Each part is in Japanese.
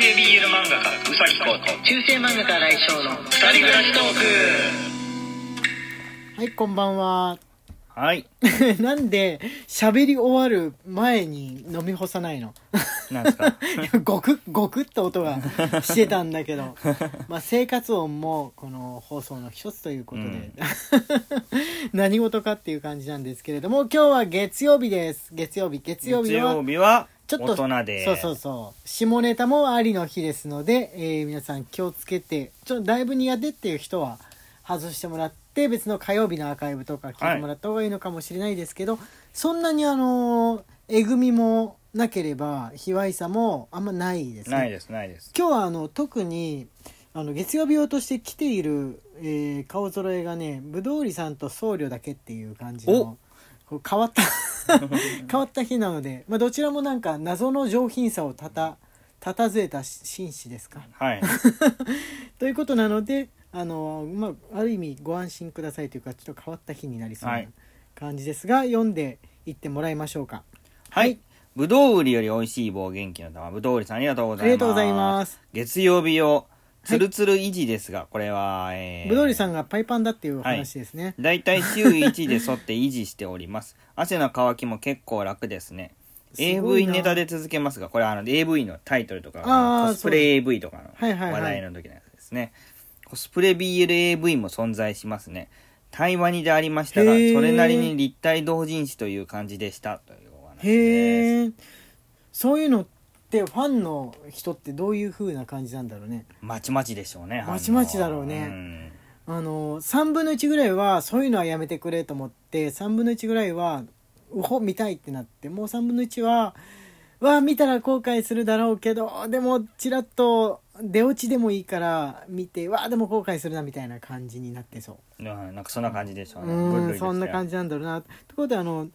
系 BL 漫画家うさぎこと中世漫画家来翔の二人暮らしトーはいこんばんは。クはい。なんで喋り終わる前に飲み干さないの？なんですか？ゴクッゴクッと音がしてたんだけど。まあ生活音もこの放送の一つということで、うん。何事かっていう感じなんですけれども今日は月曜日です。月曜日月曜月日は曜日はちょっと大人で。そうそうそう。下ネタもありの日ですので、えー皆さん気をつけてちょっとだいぶ苦手っていう人は外してもらって別の火曜日のアーカイブとか聞いてもらった方がいいのかもしれないですけど、そんなにあのーえぐみもなければ卑猥さもあんまないですね。ないですないです。今日はあの特にあの月曜日用として来ている、えー顔揃えがねぶどうりさんと僧侶だけっていう感じのこう変わった 変わった日なので、まあ、どちらもなんか謎の上品さをたたたたずえた紳士ですか。はい。ということなのであの、まあ、ある意味ご安心くださいというかちょっと変わった日になりそうはない。感じですが、読んでいってもらいましょうか。はい。ぶどう売りより美味しい棒元気の玉。ぶどう売りさんありがとうございます。ありがとうございます。月曜日用つるつる維持ですが、これは、えーぶどうりさんがパイパンだっていうお話ですね、だいたい週1で沿って維持しております。汗の乾きも結構楽ですね。AV なネタで続けますが、これはあの AV のタイトルとか、コスプレ AV とかのはいはいはい話題の時のやつですね。コスプレ BLAV も存在しますね。対話にでありましたが、それなりに立体同人誌という感じでした。というお話です。へえそういうのってファンの人ってどういう風な感じなんだろうねまちまちでしょうね。まちまちだろうねんあの3分の1ぐらいはそういうのはやめてくれと思って3分の1ぐらいはうほ見たいってなってもう3分の1はわあ見たら後悔するだろうけどでもちらっと出落ちでもいいから見てわあでも後悔するなみたいな感じになってそううんなんかそんな感じでしょうね。うんそんな感じ。じなんだろうなということであの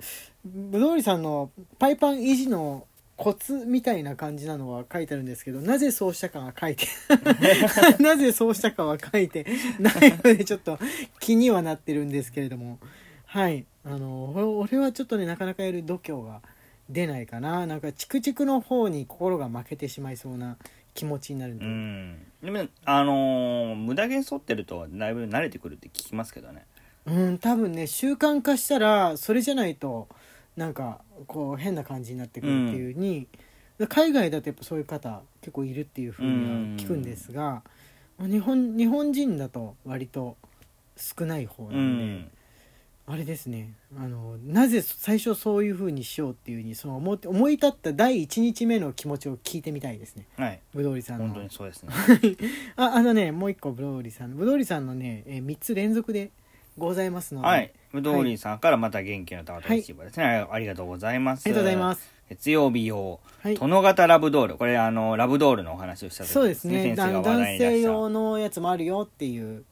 ぶどうりさんのパイパン維持のコツみたいな感じなのは書いてあるんですけどなぜそうしたかは書いて なぜそうしたかは書いてないのでちょっと気にはなってるんですけれどもはいあのお俺はちょっとねなかなかやる度胸が出ないかななんかチクチクの方に心が負けてしまいそうな気持ちになるんで、うん。でも、あのー無駄毛剃ってるとだいぶ慣れてくるって聞きますけどね。うん多分ね習慣化したらそれじゃないとなんかこう変な感じになってくるっていうに、海外だとやっぱそういう方結構いるっていうふうには聞くんですが、日本日本人だと割と少ない方うなんで、ん。あれですねあのなぜ最初そういうふうにしようっていうふうにその思って思い立った第1日目の気持ちを聞いてみたいですねはい。ぶどうりさんの本当にそうですね。ああのねもう一個ぶどうりさんぶどうりさんのね、え3つ連続でございますので、はい。ぶどうりんさんからまた元気の玉とレシーバーです。ね、ありがとうございます。ありがとうございます。月曜日用、はい。殿型ラブドール。これ、あの、ラブドールのお話をした時そうですね。男性用のやつもあるよっていう。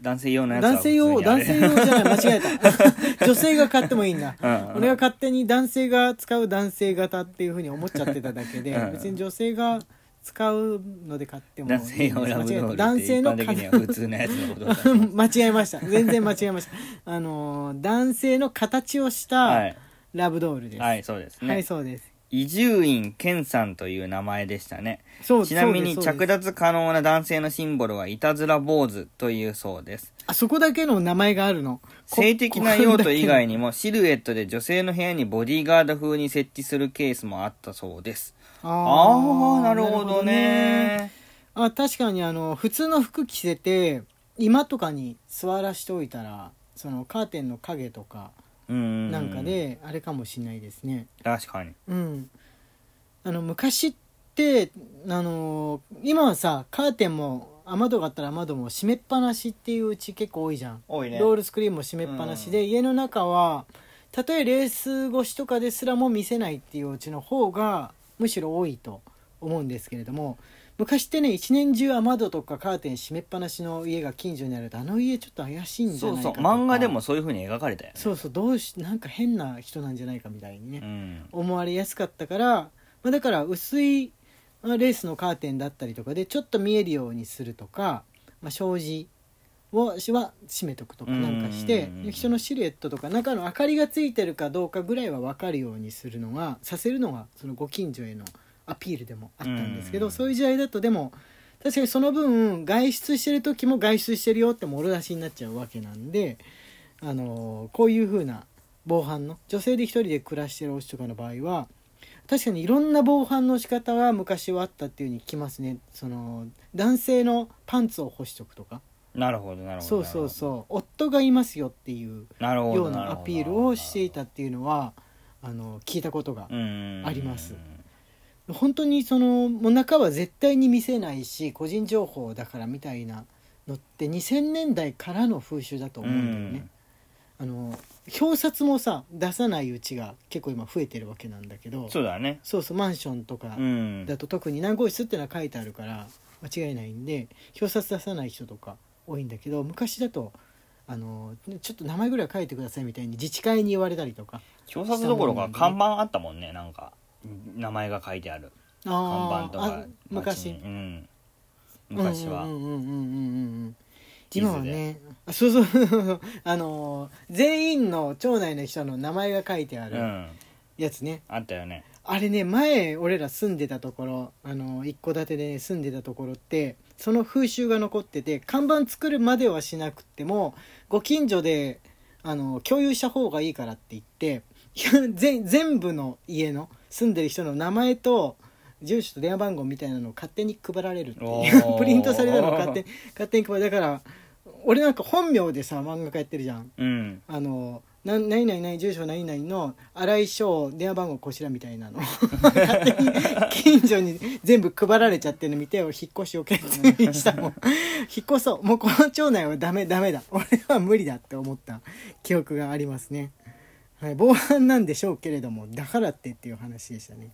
男性用のやつは男性用男性用じゃない間違えた。女性が買ってもいいんだ。うん。俺が勝手に男性が使う男性型っていうふうに思っちゃってただけでうん。別に女性が使うので買ってもいい男性用ラブドールって男性の一般普通のやつのこと 間違えました全然間違えましたあのー男性の形をしすたはい。ラブドールですはい、そうですね。はいそうです伊集院健さんという名前でしたね。そうちなみに着脱可能な男性のシンボルはいたずら坊主というそうです。あそこだけの名前があるの？こ性的な用途以外ににもシルエットで女性の部屋にボディーガード風に設置するケースもあったそうです。あああ、なるほどね。あ確かにあの普通の服着せて今とかに座らしておいたらそのカーテンの影とかうん。なんかであれかもしれないですね確かに。うんあの昔ってあの今はさカーテンも雨戸があったら雨戸も閉めっぱなしっていううち結構多いじゃん多いね。ロールスクリーンも閉めっぱなしで、家の中はたとえレース越しとかですらも見せないっていううちの方がむしろ多いと思うんですけれども昔ってね一年中雨戸とかカーテン閉めっぱなしの家が近所にあるとあの家ちょっと怪しいんじゃそうそう。ないかとか漫画でもそういう風に描かれたよね。そうそうどうしなんか変な人なんじゃないかみたいにね、うん。思われやすかったから、まあ、だから薄いまあレースのカーテンだったりとかでちょっと見えるようにするとか、まあ、障子をしは閉めとくとかなんかしてうん人のシルエットとか中の明かりがついてるかどうかぐらいは分かるようにするのがさせるのがそのご近所へのアピールでもあったんですけど、うん。そういう時代だとでも確かにその分外出してる時も外出してるよってもろ出しになっちゃうわけなんで、あのこういう風な防犯の女性で一人で暮らしてるお家とかの場合は確かにいろんな防犯の仕方は昔はあったっていうふうに聞きますね。その男性のパンツを干しとくとかなるほどなるほど。そうそうそう。夫がいますよっていうなるほどようなアピールをしていたっていうのはあの聞いたことがうん。あります。本当にそのもう中は絶対に見せないし個人情報だからみたいなのって2000年代からの風習だと思うんだよね。あの表札もさ出さないうちが結構今増えてるわけなんだけど。そうだね。そうそうマンションとかうん。だと特に何号室ってのは書いてあるから間違いないんで表札出さない人とか多いんだけど昔だとあのちょっと名前ぐらい書いてくださいみたいに自治会に言われたりとか表札どころか看板あったもんねなんか。名前が書いてある。看板とか昔。うん。昔は。うんうんうんうんうん。うん地図で。今はねあそうそう あの全員の町内の人の名前が書いてあるうん。やつね、あったよね。あれね前俺ら住んでたところあの一戸建てで、ね、住んでたところってその風習が残ってて看板作るまではしなくってもご近所であの共有した方がいいからって言って 全全部の家の住んでる人の名前と住所と電話番号みたいなのを勝手に配られるっていう プリントされたのを勝手に勝手に配る。だから俺なんか本名でさ漫画家やってるじゃん。うん。あのな何々何住所何々の新井翔電話番号こちらみたいなの。勝手に近所に全部配られちゃってるの見て引っ越しを決意したもん。引っ越そう。もうこの町内はダメダメだ。俺は無理だって思った。記憶がありますね、はい、防犯なんでしょうけれどもだからってっていう話でしたね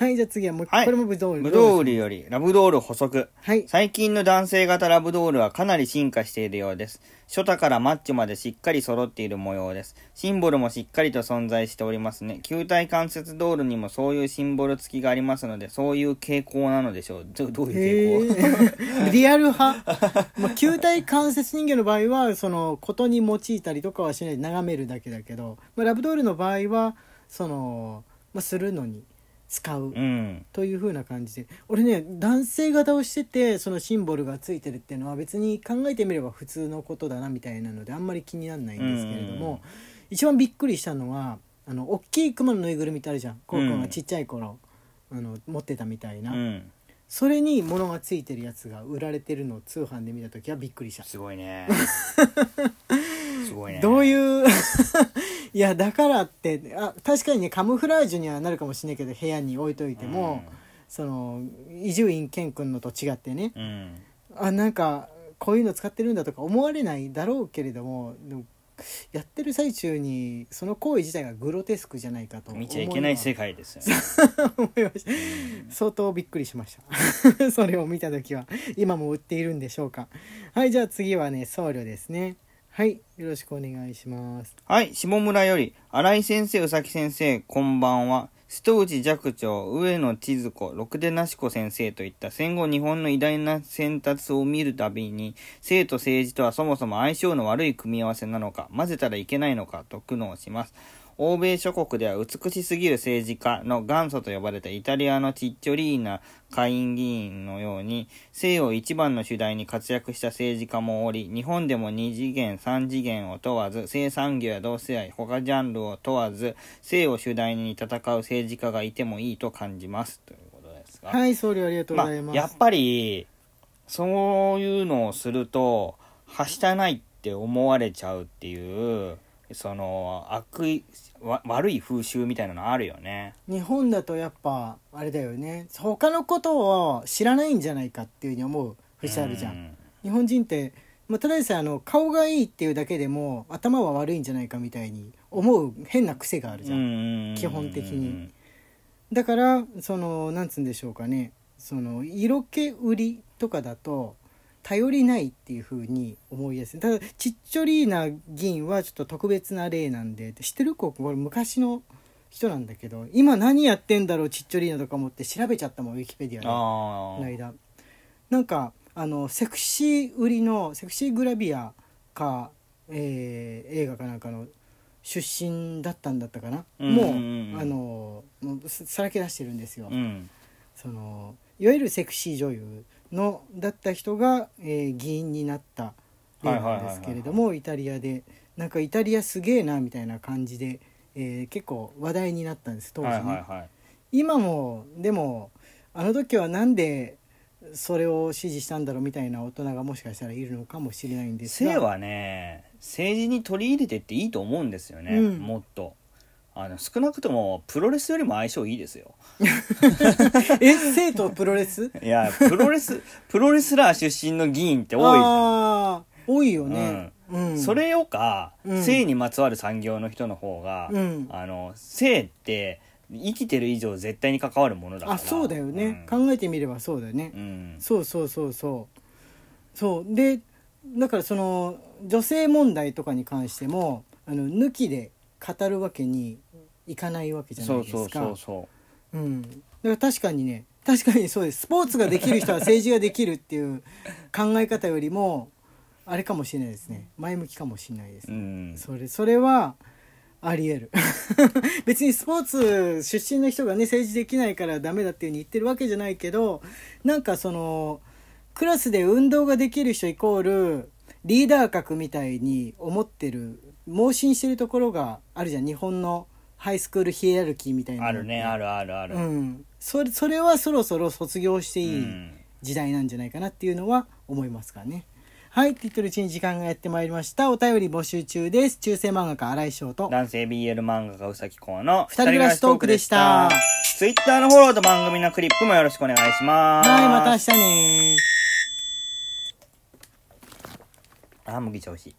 はいじゃあ次はもう、はい。これもブドウルブドウルよりラブドール補足。はい。最近の男性型ラブドールはかなり進化しているようです。初太からマッチョまでしっかり揃っている模様です。シンボルもしっかりと存在しておりますね。球体関節ドールにもそういうシンボル付きがありますので、そういう傾向なのでしょう。どどういう傾向？リアル派、まあ、球体関節人形の場合はそのことに用いたりとかはしない。で眺めるだけだけど、まあ、ラブドールの場合はその、まあ、するのに使う。うん。という風な感じで。俺ね男性型をしててそのシンボルがついてるっていうのは別に考えてみれば普通のことだなみたいなのであんまり気にならないんですけれども、一番びっくりしたのはあの大きい熊のぬいぐるみってあるじゃん。コウ君がちっちゃい頃、あの持ってたみたいな、うん。それに物がついてるやつが売られてるのを通販で見た時はびっくりした。すごいね。すごいね。どうういう いやだからってあ確かにねカムフラージュにはなるかもしれないけど部屋に置いといても、その伊集院健君のと違ってねうん。うん。あなんかこういうの使ってるんだとか思われないだろうけれどもやってる最中にその行為自体がグロテスクじゃないかと思見ちゃいけない世界界ですよね。思いました相当びっくりしました それを見た時は今も売っているんでしょうかはいじゃあ次はね僧侶ですねはいよろしくお願いしますはい、下村より、新井先生、宇崎先生、こんばんは。瀬戸内寂聴、上野千鶴子、六手なし子先生といった戦後日本の偉大な選択を見るたびに、生と政治とはそもそも相性の悪い組み合わせなのか、混ぜたらいけないのかと苦悩します。欧米諸国では美しすぎる政治家の元祖と呼ばれたイタリアのチッチョリーナ下院議員のように性を一番の主題に活躍した政治家もおり日本でも2次元3次元を問わず性産業や同性愛他ジャンルを問わず性を主題に戦う政治家がいてもいいと感じます。ということですが、はい僧侶ありがとうごまあざいます、やっぱりそういうのをするとはしたないって思われちゃうっていうその悪いわ悪い風習みたいなのあるよね。日本だとやっぱあれだよね。他のことを知らないんじゃないかっていうふうに思う。節あるじゃん、ん。日本人って、まあ、ただでさえあの顔がいいっていうだけでも頭は悪いんじゃないかみたいに思う変な癖があるじゃん、基本的に。だからそのなんつうんでしょうかね。その色気売りとかだと頼りないっていう風に思いやす。いただチッチョリーナ議員はちょっと特別な例なんで知ってる子これ昔の人なんだけど今何やってんだろうチッチョリーナとか思って調べちゃったもんウィキペディアで。あこのあ間なんかあのセクシー売りのセクシーグラビアか、えー映画かなんかの出身だったんだったかな、うんもうあのもうささらけ出してるんですよ、うん。そのいわゆるセクシー女優のだった人が、えー議員になった例なんですけれどもイタリアで。なんかイタリアすげえなみたいな感じで、えー結構話題になったんです当時ね、はいはいはい。今もでもあの時はなんでそれを支持したんだろうみたいな大人がもしかしたらいるのかもしれないんですが。性はね政治に取り入れてっていいと思うんですよね、うん。もっとあの少なくともプロレスよりも相性いいですよ。え生とプロレス？いやプロレス プロレスラー出身の議員って多いじゃん。多いよね、うん。それよか、うん。性にまつわる産業の人の方が、うん。あの性って生きてる以上絶対に関わるものだから。あそうだよね、うん。考えてみればそうだよね、うん。そうそうそうそう。そう。でだからその女性問題とかに関してもあの抜きで語るわけにいかないわけじゃなそそういうですか。そうそうん、だから確かにね確かにそうです。スポーツができる人は政治ができるっていう考え方よりもあれかもしれないですね。前向きかもしれないですう、うん、それそれはあり得る。別にスポーツ出身の人がね政治できないからダメだっていうふうに言ってるわけじゃないけどなんかそのクラスで運動ができる人イコールリーダー格みたいに思ってる盲信してるところがあるじゃん日本のハイスクールヒエラルキーみたいなのあるねあるあるある、うん、それそれはそろそろ卒業していいうん時代なんじゃないかなっていうのは思いますかね。はい、って言ってるうちに時間がやってまいりました。お便り募集中です。中世漫画家新井翔と。男性 BL 漫画家うさきこうの二人暮らしトークでしたツイッターのフォローと番組のクリップもよろしくお願いしますはい、また明日ねあー麦調子